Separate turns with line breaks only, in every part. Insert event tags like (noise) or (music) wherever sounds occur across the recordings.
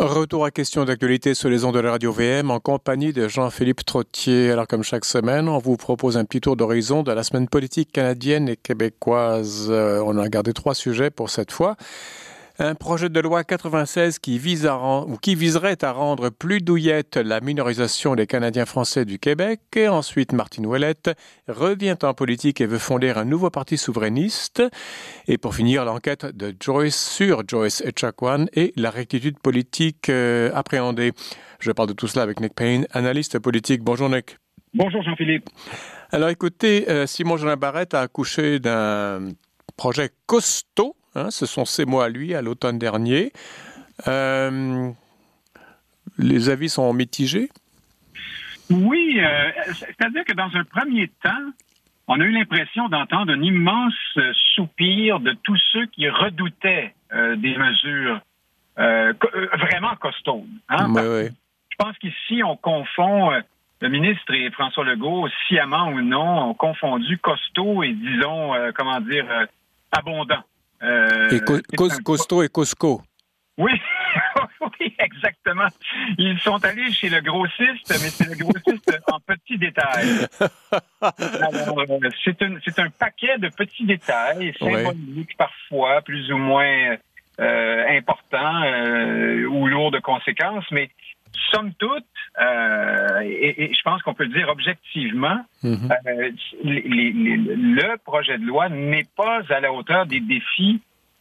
Retour à question d'actualité sur les ondes de la radio VM en compagnie de Jean-Philippe Trottier. Alors comme chaque semaine, on vous propose un petit tour d'horizon de la semaine politique canadienne et québécoise. Euh, on a gardé trois sujets pour cette fois un projet de loi 96 qui, vise à ou qui viserait à rendre plus douillette la minorisation des Canadiens français du Québec. Et ensuite, Martine Ouellette revient en politique et veut fonder un nouveau parti souverainiste. Et pour finir, l'enquête de Joyce sur Joyce Echaquan et la rectitude politique euh, appréhendée. Je parle de tout cela avec Nick Payne, analyste politique. Bonjour Nick.
Bonjour Jean-Philippe.
Alors écoutez, euh, Simon Jean Barrette a accouché d'un projet costaud Hein, ce sont ces mots à lui à l'automne dernier. Euh, les avis sont mitigés?
Oui, euh, c'est-à-dire que dans un premier temps, on a eu l'impression d'entendre un immense soupir de tous ceux qui redoutaient euh, des mesures vraiment costaudes.
Hein, Je
pense qu'ici, on confond le ministre et François Legault, sciemment ou non, ont confondu costaud et, disons, comment dire, abondant.
Euh, et costaud et Costco.
Oui, (laughs) oui, exactement. Ils sont allés chez le grossiste, mais c'est le grossiste en petits détails. Euh, c'est un, paquet de petits détails, symboliques parfois, plus ou moins euh, importants ou lourds de conséquences, mais somme toute, et, je pense qu'on peut le dire objectivement, mm-hmm. le projet de loi n'est pas à la hauteur des défis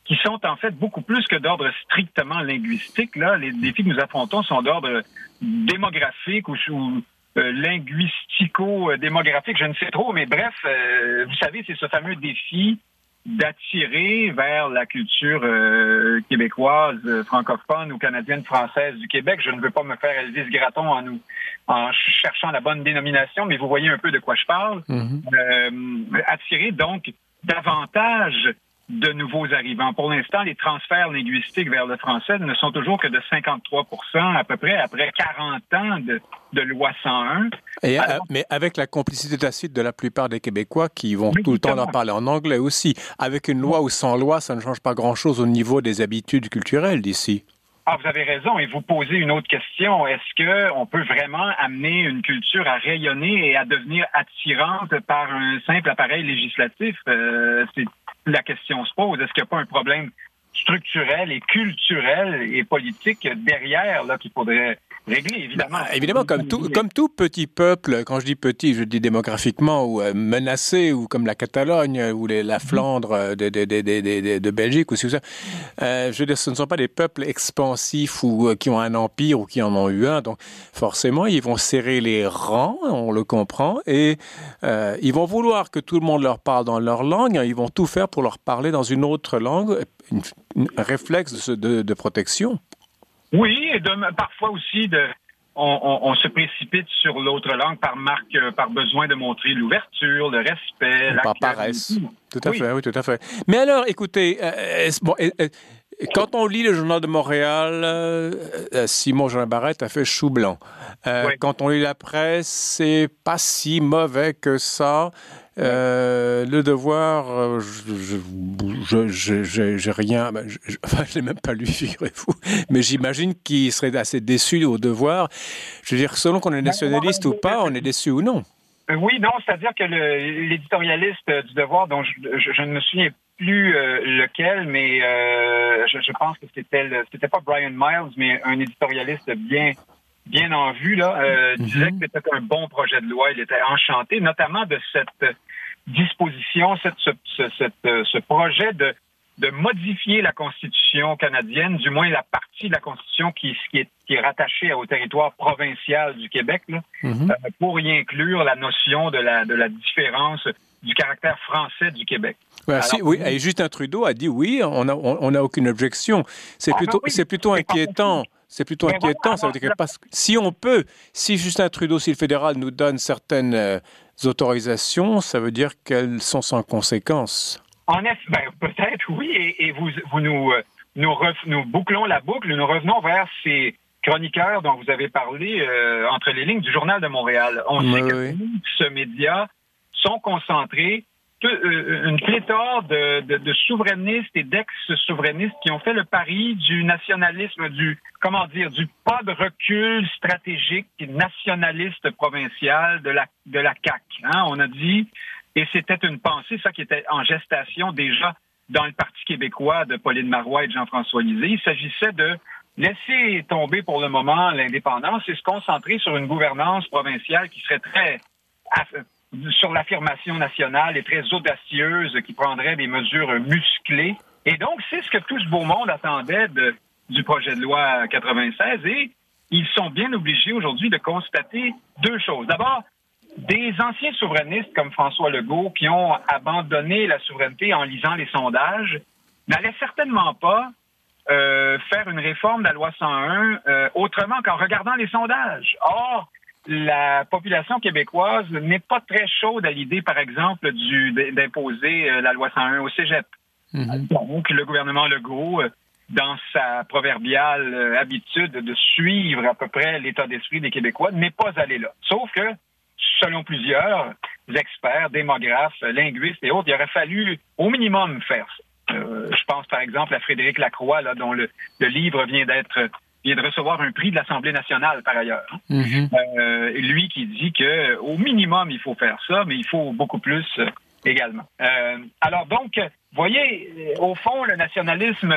qui sont en fait beaucoup plus que d'ordre strictement linguistique. Là, les défis que nous affrontons sont d'ordre démographique ou, euh, linguistico-démographique, je ne sais trop, mais bref, euh, vous savez, c'est ce fameux défi d'attirer vers la culture euh, québécoise, francophone ou canadienne française du Québec. Je ne veux pas me faire Elvis Gratton en nous en cherchant la bonne dénomination, mais vous voyez un peu de quoi je parle. Mm-hmm. attirer donc davantage de nouveaux arrivants. Pour l'instant, les transferts linguistiques vers le français ne sont toujours que de 53% à peu près après 40 ans de, de loi 101.
Et, euh, mais avec la complicité tacite de la plupart des Québécois qui vont tout le temps en parler en anglais aussi. Avec une loi ou sans loi, ça ne change pas grand-chose au niveau des habitudes culturelles d'ici.
Ah, vous avez raison. Et vous posez une autre question. Est-ce que on peut vraiment amener une culture à rayonner et à devenir attirante par un simple appareil législatif? Euh, c'est la question se pose. Est-ce qu'il n'y a pas un problème structurel et culturel et politique derrière là qu'il faudrait régler, évidemment.
Bah, évidemment, comme tout, comme tout petit peuple, quand je dis petit, je dis démographiquement, ou euh, menacé, ou comme la Catalogne, ou la. Flandre euh, de, de, de, de Belgique, ou ça. Euh, je veux dire, ce ne sont pas des peuples expansifs ou qui ont un empire ou qui en ont eu un. Donc, forcément, ils vont serrer les rangs, on le comprend, et ils vont vouloir que tout le monde leur parle dans leur langue. Ils vont tout faire pour leur parler dans une autre langue, un réflexe de protection.
Oui, et parfois aussi de, on, se précipite sur l'autre langue par marque, euh, par besoin de montrer l'ouverture, le respect,
la par paresse. Tout à fait, oui, tout à fait. Mais alors, écoutez, euh, bon, quand on lit le journal de Montréal, euh, Simon Jean Barrette a fait chou blanc. Quand on lit la presse, c'est pas si mauvais que ça. Euh, le devoir, euh, je j'ai rien, je, (laughs) enfin, je l'ai même pas lu, (laughs) figurez-vous, mais j'imagine qu'il serait assez déçu au devoir. Je veux dire, selon qu'on est nationaliste ou pas, on est déçu ou non.
Euh, oui, non, c'est-à-dire que l'éditorialiste du devoir, dont je, ne me souviens plus lequel, mais je, pense que c'était c'était pas Brian Miles, mais un éditorialiste bien bien en vue là, disait mm-hmm. que c'était un bon projet de loi. Il était enchanté, notamment de cette disposition, cette, ce, ce, projet de, de modifier la Constitution canadienne, du moins la partie de la Constitution qui, qui, est, qui est rattachée au territoire provincial du Québec, là, mm-hmm. euh, pour y inclure la notion de la, de la différence du caractère français du Québec.
oui, et Justin Trudeau a dit oui, on n'a on, a aucune objection. C'est ah, plutôt, c'est plutôt inquiétant. C'est plutôt inquiétant. ça veut dire que parce, si on peut, si Justin Trudeau, si le fédéral nous donne certaines euh, autorisations, ça veut dire qu'elles sont sans conséquence.
En effet, ben, peut-être oui, et, vous, vous nous, euh, nous, bouclons la boucle, nous revenons vers ces chroniqueurs dont vous avez parlé euh, entre les lignes du Journal de Montréal. On sait que ce média sont concentrés une pléthore de, de, souverainistes et d'ex-souverainistes qui ont fait le pari du nationalisme, du comment dire, du pas de recul stratégique nationaliste provincial de la de la CAC. Hein? On a dit et c'était une pensée, ça qui était en gestation déjà dans le Parti québécois de Pauline Marois et de Jean-François Lisée. Il s'agissait de laisser tomber pour le moment l'indépendance et se concentrer sur une gouvernance provinciale qui serait très sur l'affirmation nationale et très audacieuse, qui prendrait des mesures musclées. Et donc, c'est ce que tout ce beau monde attendait du projet de loi 96 et ils sont bien obligés aujourd'hui de constater deux choses. D'abord, des anciens souverainistes comme François Legault qui ont abandonné la souveraineté en lisant les sondages n'allaient certainement pas euh, faire une réforme de la loi 101 euh, autrement qu'en regardant les sondages. Or, la population québécoise n'est pas très chaude à l'idée, par exemple, d'imposer euh, la loi 101 au cégep. Mhm. Donc, le gouvernement Legault, euh, dans sa proverbiale euh, habitude de suivre à peu près l'état d'esprit des Québécois, n'est pas allé là. Sauf que, selon plusieurs experts, démographes, linguistes et autres, il aurait fallu au minimum faire ça. je pense par exemple à Frédéric Lacroix, là, dont le livre vient d'être vient de recevoir un prix de l'Assemblée nationale par ailleurs. Hein. Mm-hmm. Euh, lui qui dit que au minimum il faut faire ça, mais il faut beaucoup plus euh, également. Euh, alors donc, voyez, au fond, le nationalisme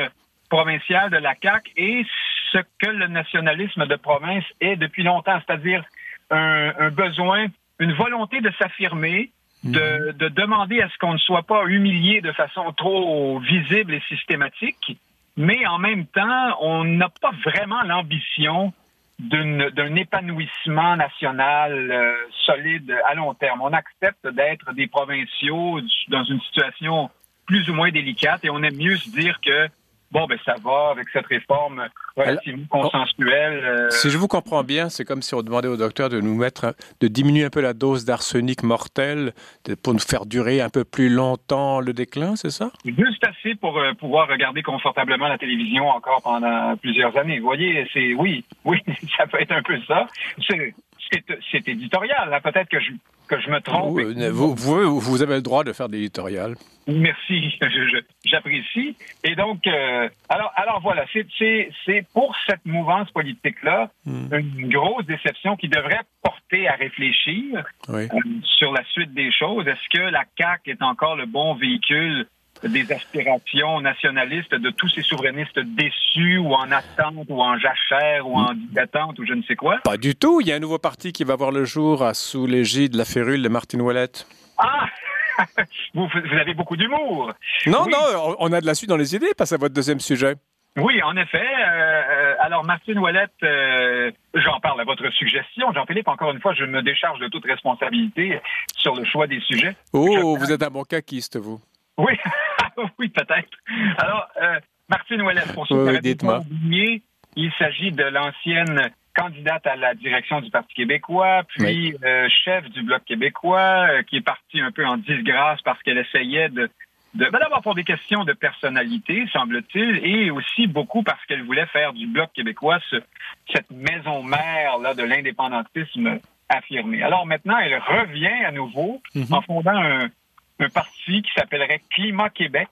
provincial de la CAQ est ce que le nationalisme de province est depuis longtemps, c'est-à-dire un, besoin, une volonté de s'affirmer, de, mm-hmm. de, demander à ce qu'on ne soit pas humilié de façon trop visible et systématique, mais en même temps, on n'a pas vraiment l'ambition d'un épanouissement national euh, solide à long terme. On accepte d'être des provinciaux dans une situation plus ou moins délicate et on aime mieux se dire que bon, ben ça va avec cette réforme relativement consensuelle.
Euh. Si je vous comprends bien, c'est comme si on demandait au docteur de nous mettre, de diminuer un peu la dose d'arsenic mortel pour nous faire durer un peu plus longtemps le déclin, c'est ça?
Juste assez pour euh, pouvoir regarder confortablement la télévision encore pendant plusieurs années. Vous voyez, c'est oui, oui, (laughs) ça peut être un peu ça. C'est éditorial. Peut-être que je que je me trompe.
Vous, vous, vous, avez le droit de faire des éditoriales.
Merci, (laughs) j'apprécie. Et donc, euh, alors, alors voilà, c'est pour cette mouvance politique-là hmm. une grosse déception qui devrait porter à réfléchir euh, sur la suite des choses. Est-ce que la CAQ est encore le bon véhicule des aspirations nationalistes de tous ces souverainistes déçus ou en attente ou en jachère ou en attente ou je ne sais quoi?
Pas du tout. Il y a un nouveau parti qui va voir le jour sous l'égide de la férule de Martine Ouellette.
Ah! (laughs) vous, avez beaucoup d'humour.
Non, non, on a de la suite dans les idées. Passe à votre deuxième sujet.
Oui, en effet. Euh, euh, alors, Martine Ouellette, euh, j'en parle à votre suggestion. Jean-Philippe, encore une fois, je me décharge de toute responsabilité sur le choix des sujets.
Oh, vous êtes un bon caquiste, vous.
Oui, oui, peut-être. Alors, euh, Martine Ouellet, pour ceux qui il s'agit de l'ancienne candidate à la direction du Parti québécois, puis euh, chef du Bloc québécois, euh, qui est partie un peu en disgrâce parce qu'elle essayait de, de ben, d'abord pour des questions de personnalité, semble-t-il, et aussi beaucoup parce qu'elle voulait faire du Bloc québécois cette maison mère là de l'indépendantisme affirmé. Alors maintenant, elle revient à nouveau mm-hmm. en fondant un, un parti qui s'appellerait Climat Québec,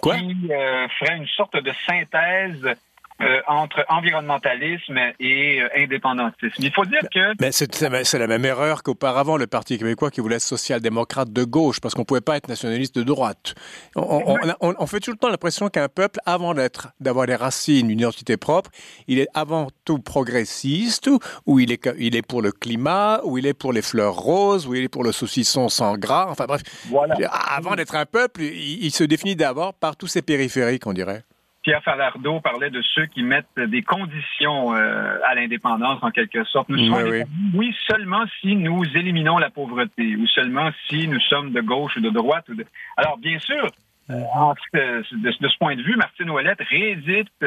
Quoi?
qui euh, ferait une sorte de synthèse euh, entre environnementalisme et euh, indépendantisme. Il faut dire que...
Mais c'est la même erreur qu'auparavant le Parti québécois qui voulait être social-démocrate de gauche, parce qu'on ne pouvait pas être nationaliste de droite. On, on, fait tout le temps l'impression qu'un peuple, avant d'être, d'avoir des racines, une identité propre, il est avant tout progressiste, ou il est, il est pour le climat, ou il est pour les fleurs roses, ou il est pour le saucisson sans gras. Enfin bref, avant d'être un peuple, il, il se définit d'abord par tous ses périphériques, on dirait.
Pierre Falardeau parlait de ceux qui mettent des conditions euh, à l'indépendance, en quelque sorte. Nous oui, oui. seulement si nous éliminons la pauvreté, ou seulement si nous sommes de gauche ou de droite. Ou de... Alors, bien sûr, euh, de, ce point de vue, Martine Ouellette réédite,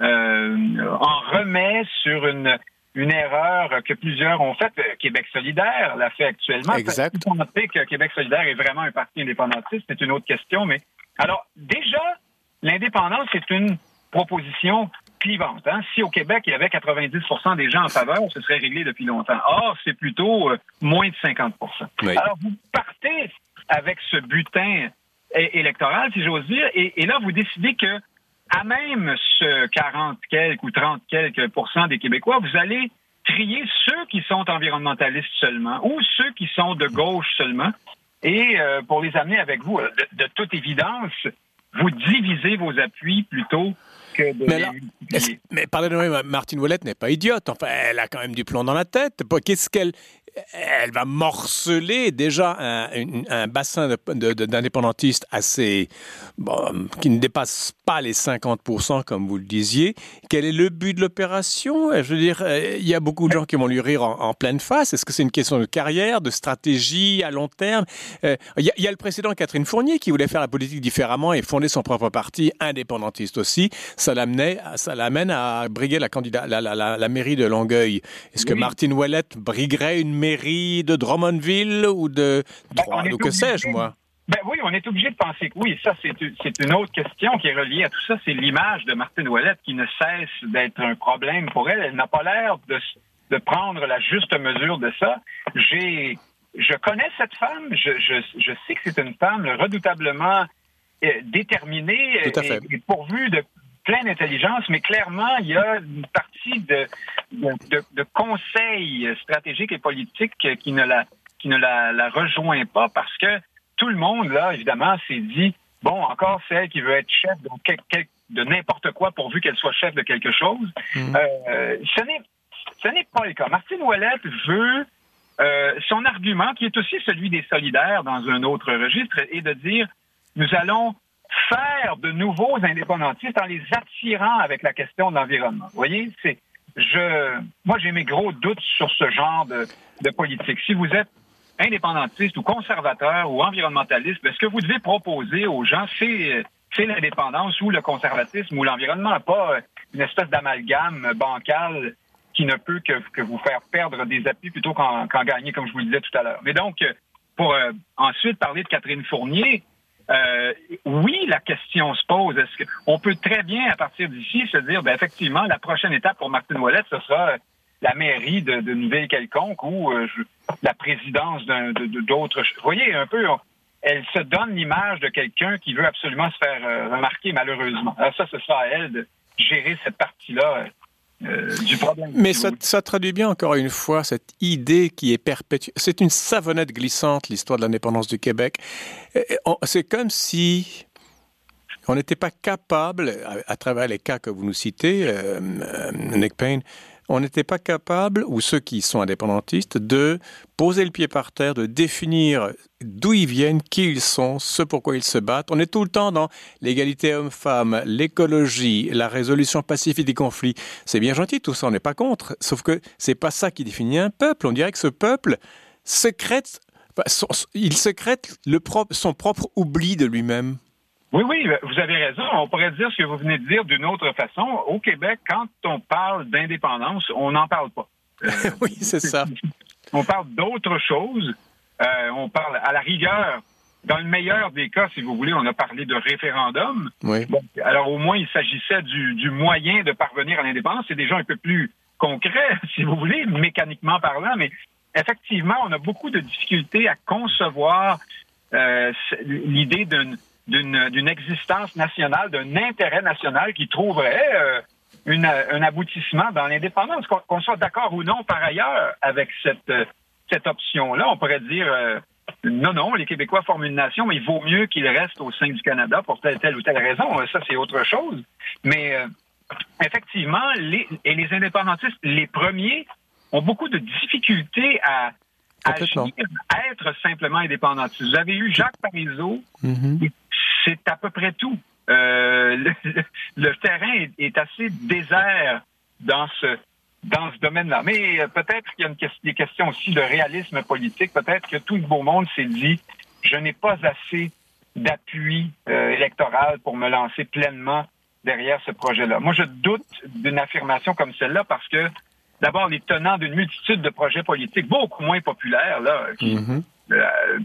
euh, en remet sur une, une erreur que plusieurs ont faite. Québec solidaire l'a fait actuellement.
Exact.
que Québec solidaire est vraiment un parti indépendantiste, c'est une autre question. Mais alors, déjà, l'indépendance, c'est une proposition clivante. Hein? Si au Québec, il y avait 90% des gens en faveur, ce serait réglé depuis longtemps. Or, c'est plutôt euh, moins de 50 Alors, vous partez avec ce butin électoral, si j'ose dire. Et, et, là, vous décidez que à même ce 40 quelques ou 30 quelques pourcents des Québécois, vous allez trier ceux qui sont environnementalistes seulement ou ceux qui sont de gauche seulement. Et euh, pour les amener avec vous, de, de toute évidence, vous divisez vos appuis plutôt que de
mais, mais pardonnez-moi, Martine Ouellette n'est pas idiote. Enfin, elle a quand même du plomb dans la tête. Qu'est-ce qu'elle elle va morceler déjà un, un bassin d'indépendantistes de, de, assez bon, qui ne dépasse pas les 50%, comme vous le disiez. Quel est le but de l'opération? Je veux dire, euh, il y a beaucoup de gens qui vont lui rire en, en pleine face. Est-ce que c'est une question de carrière, de stratégie à long terme? Euh, il, y a, il, y a, le précédent Catherine Fournier qui voulait faire la politique différemment et fonder son propre parti indépendantiste aussi. Ça l'amenait, ça l'amène à briguer la, candidat, la, la, la, la mairie de Longueuil. Est-ce oui. que Martine Ouellette briguerait une mairie de Drummondville ou de ben, ou que sais-je, moi?
Ben oui, on est obligé de penser que oui, ça c'est une autre question qui est reliée à tout ça, c'est l'image de Martine Ouellette qui ne cesse d'être un problème pour elle. Elle n'a pas l'air de, de prendre la juste mesure de ça. J'ai, je connais cette femme, je, je, je sais que c'est une femme redoutablement euh, déterminée et, et pourvue de plein d'intelligence, mais clairement, il y a une partie de, de, de, conseils stratégiques et politiques qui ne la, qui ne la, la rejoint pas parce que tout le monde, là, évidemment, s'est dit, bon, encore celle qui veut être chef de, quel, de n'importe quoi pourvu qu'elle soit chef de quelque chose. Mmh. Euh, ce n'est ce n'est pas le cas. Martine Ouellette veut euh, son argument, qui est aussi celui des solidaires dans un autre registre, est de dire nous allons faire de nouveaux indépendantistes en les attirant avec la question de l'environnement. Vous voyez, c'est je moi j'ai mes gros doutes sur ce genre de, politique. Si vous êtes indépendantiste ou conservateur ou environnementaliste, ben, ce que vous devez proposer aux gens, c'est c'est l'indépendance ou le conservatisme ou l'environnement, pas une espèce d'amalgame bancal qui ne peut que, que, vous faire perdre des appuis plutôt qu'en qu gagner, comme je vous le disais tout à l'heure. Mais donc, pour euh, ensuite parler de Catherine Fournier, euh, oui, la question se pose. Est-ce qu'on peut très bien, à partir d'ici, se dire, ben, effectivement, la prochaine étape pour Martine Ouellette, ce sera la mairie de, de Nouvelle quelconque ou euh, la présidence d'autres. Vous voyez, un peu, elle se donne l'image de quelqu'un qui veut absolument se faire euh, remarquer, malheureusement. Ça, ce sera à elle de gérer cette partie-là. Euh, du problème.
Mais ça, ça, traduit bien encore une fois cette idée qui est perpétuelle. C'est une savonnette glissante, l'histoire de l'indépendance du Québec. C'est comme si on n'était pas capable, à, à, travers les cas que vous nous citez, euh, Nick Payne, on n'était pas capable, ou ceux qui sont indépendantistes, de poser le pied par terre, de définir d'où ils viennent, qui ils sont, ce pourquoi ils se battent. On est tout le temps dans l'égalité homme-femme, l'écologie, la résolution pacifique des conflits. C'est bien gentil, tout ça, on n'est pas contre. Sauf que c'est pas ça qui définit un peuple. On dirait que ce peuple secrète, il secrète son propre oubli de lui-même.
Oui, oui, vous avez raison. On pourrait dire ce que vous venez de dire d'une autre façon. Au Québec, quand on parle d'indépendance, on n'en parle pas.
Euh, (laughs) oui, c'est ça.
On parle d'autre chose. Euh, on parle à la rigueur. Dans le meilleur des cas, si vous voulez, on a parlé de référendum.
Oui.
Bon, alors au moins, il s'agissait du, du, moyen de parvenir à l'indépendance. C'est déjà un peu plus concret, (laughs) si vous voulez, mécaniquement parlant, mais effectivement, on a beaucoup de difficultés à concevoir euh, l'idée d'une d'une existence nationale, d'un intérêt national qui trouverait euh, une, un aboutissement dans l'indépendance. Qu'on qu soit d'accord ou non par ailleurs avec cette, cette option-là, on pourrait dire euh, non, non, les Québécois forment une nation, mais il vaut mieux qu'ils restent au sein du Canada pour telle, telle ou telle raison. Ça, c'est autre chose. Mais euh, effectivement, les, et les indépendantistes, les premiers, ont beaucoup de difficultés à, agir, à être simplement indépendantiste. Vous avez eu Jacques Parizeau, mm -hmm c'est à peu près tout. Euh, le, terrain est, assez désert dans ce domaine-là. Mais euh, peut-être qu'il y a une, des questions aussi de réalisme politique. Peut-être que tout le beau monde s'est dit je n'ai pas assez d'appui euh, électoral pour me lancer pleinement derrière ce projet-là. Moi, je doute d'une affirmation comme celle-là parce que d'abord, les tenants d'une multitude de projets politiques beaucoup moins populaires, là, mm -hmm euh,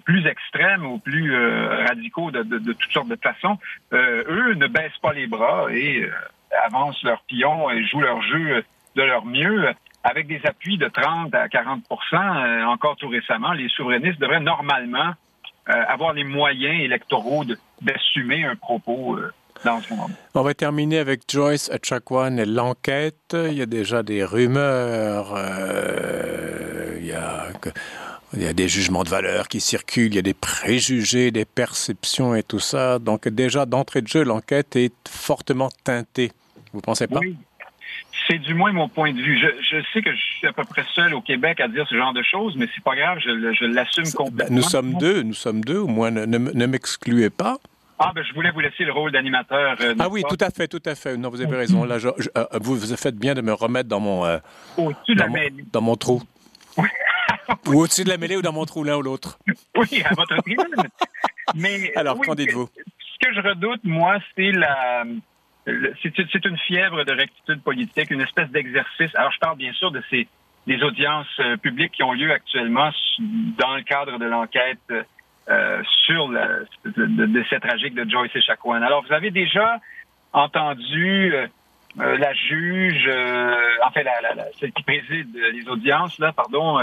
plus extrêmes ou plus euh, radicaux de, toutes sortes de façons, euh, eux ne baissent pas les bras et euh, avancent leur pion et jouent leur jeu de leur mieux avec des appuis de 30 à 40% encore tout récemment. Les souverainistes devraient normalement avoir les moyens électoraux d'assumer un propos dans ce moment.
On va terminer avec Joyce Achakwan et l'enquête. Il y a déjà des rumeurs. il y a il y a des jugements de valeur qui circulent, il y a des préjugés, des perceptions et tout ça. Donc déjà, d'entrée de jeu, l'enquête est fortement teintée. Vous pensez pas?
Oui. C'est du moins mon point de vue. Je, sais que je suis à peu près seul au Québec à dire ce genre de choses, mais c'est pas grave, je, l'assume ben, complètement.
Nous sommes deux, nous sommes deux, au moins ne, ne, m'excluez pas.
Ah, ben, je voulais vous laisser le rôle d'animateur.
Euh, ah oui, tout à fait, tout à fait. Non, vous avez raison. Là, euh, vous, vous faites bien de me remettre dans mon, euh, dans, mon dans mon trou. Oui. (laughs) ou au-dessus de la mêlée ou dans mon trou, l'un ou l'autre.
Oui, à votre tribune. Mais, (laughs)
Alors, qu'en dites-vous?
Ce que je redoute, moi, c'est la. C'est une fièvre de rectitude politique, une espèce d'exercice. Alors, je parle bien sûr de ces des audiences euh, publiques qui ont lieu actuellement dans le cadre de l'enquête euh, sur le décès tragique de Joyce Echaquan. Alors, vous avez déjà entendu euh, la juge, enfin, la, la, celle qui préside les audiences, là, pardon,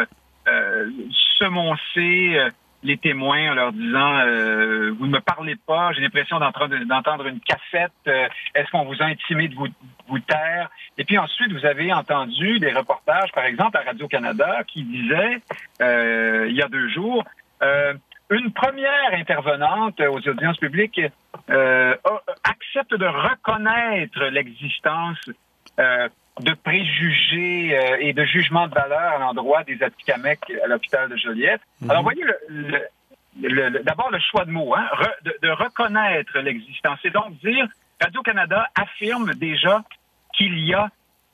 semoncer euh, les témoins en leur disant euh, vous ne me parlez pas, j'ai l'impression d'entendre une cassette, est-ce qu'on vous a intimé de vous, vous taire? Et puis ensuite, vous avez entendu des reportages, par exemple à Radio-Canada, qui disaient il y a deux jours une première intervenante aux audiences publiques accepte de reconnaître l'existence de préjugés euh, et de jugements de valeur à l'endroit des Atikamekw à l'hôpital de Joliette. Mhm. Alors, voyez, le, d'abord le choix de mots, hein, de, reconnaître l'existence. C'est donc dire, Radio-Canada affirme déjà qu'il y a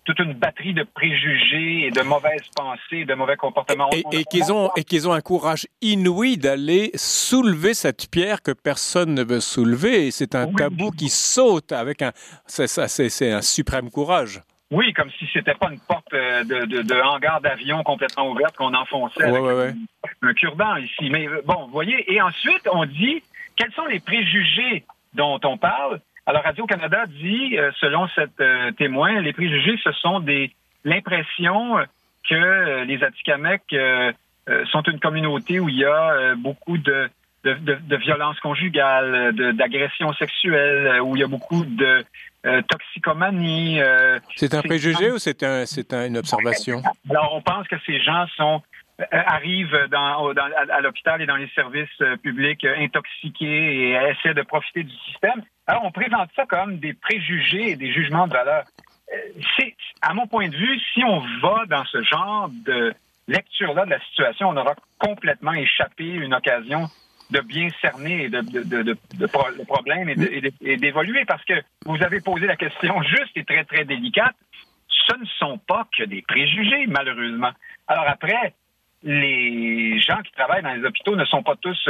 toute une batterie de préjugés et de mauvaises pensées, de mauvais comportements.
Et, qu'ils ont, et qu'ils ont un courage inouï d'aller soulever cette pierre que personne ne veut soulever. Et c'est un tabou qui saute avec un, c'est un suprême courage.
Oui, comme si c'était pas une porte euh, de, de, de hangar d'avion complètement ouverte qu'on enfonçait avec Un, cure-dent ici. Mais euh, bon, vous voyez, et ensuite, on dit quels sont les préjugés dont on parle? Alors, Radio-Canada dit, euh, selon cette témoin, les préjugés, ce sont des l'impression que les Atikamekw sont une communauté où il y a beaucoup de de, de, de violence conjugale, d'agression sexuelle, où il y a beaucoup de euh, toxicomanie.
Euh, c'est un préjugé ou c'est un, c'est une observation?
Alors, on pense que ces gens sont euh, arrivent dans, dans, à l'hôpital et dans les services publics intoxiqués et essaient de profiter du système. Alors, on présente ça comme des préjugés et des jugements de valeur. C'est, à mon point de vue, si on va dans ce genre de lecture-là de la situation, on aura complètement échappé une occasion de bien cerner le problème et d'évoluer parce que vous avez posé la question (laughs) juste et très, très délicate. Ce ne sont pas que des préjugés, malheureusement. Alors après, les gens qui travaillent dans les hôpitaux ne sont pas tous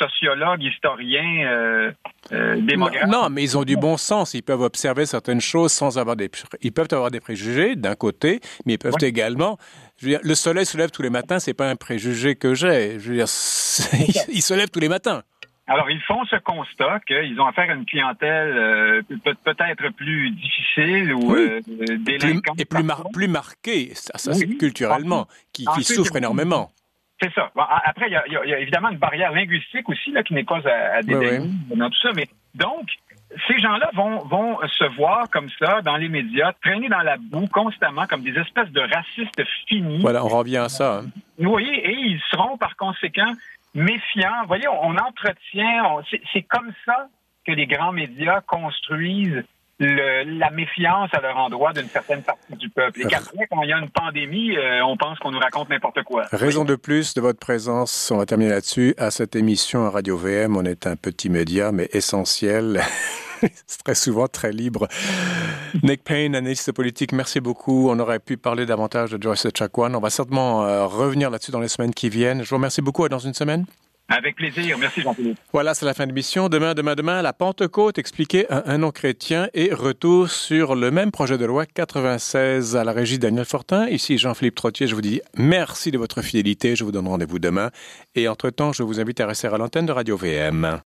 sociologues, historiens, euh, euh, démographes.
Non, mais ils ont du bon sens. Ils peuvent observer certaines choses sans avoir des... Ils peuvent avoir des préjugés d'un côté, mais ils peuvent également... Je veux dire, le soleil se lève tous les matins, c'est pas un préjugé que j'ai. Je veux dire, (laughs) il se lève tous les matins.
Alors, ils font ce constat qu'ils ont affaire à une clientèle euh, peut-être plus difficile ou euh, délinquante.
et plus, plus marquée, ça, ça c'est culturellement, qui, qui souffre énormément.
C'est ça. après, il y, a, évidemment une barrière linguistique aussi là, qui n'est pas à, à dans tout ça. Mais donc, ces gens-là vont, vont se voir comme ça dans les médias, traîner dans la boue constamment comme des espèces de racistes finis.
Voilà, on revient à ça. Hein.
Vous voyez, et ils seront par conséquent méfiants. Vous voyez, on, entretient, c'est comme ça que les grands médias construisent la méfiance à leur endroit d'une certaine partie du peuple. Et qu'après, quand il y a une pandémie, euh, on pense qu'on nous raconte n'importe quoi.
Raison de plus de votre présence, on va terminer là-dessus, à cette émission à Radio VM. On est un petit média, mais essentiel. (laughs) C'est très souvent très libre. Nick Payne, analyste politique, merci beaucoup. On aurait pu parler davantage de Joyce Chakwan. On va certainement euh, revenir là-dessus dans les semaines qui viennent. Je vous remercie beaucoup. À dans une semaine.
Avec plaisir. Merci, Jean-Philippe.
Voilà, c'est la fin de l'émission. Demain, demain, demain, la Pentecôte expliquée à un nom chrétien et retour sur le même projet de loi 96 à la régie Daniel Fortin. Ici, Jean-Philippe Trottier. Je vous dis merci de votre fidélité. Je vous donne rendez-vous demain. Et entre-temps, je vous invite à rester à l'antenne de Radio VM.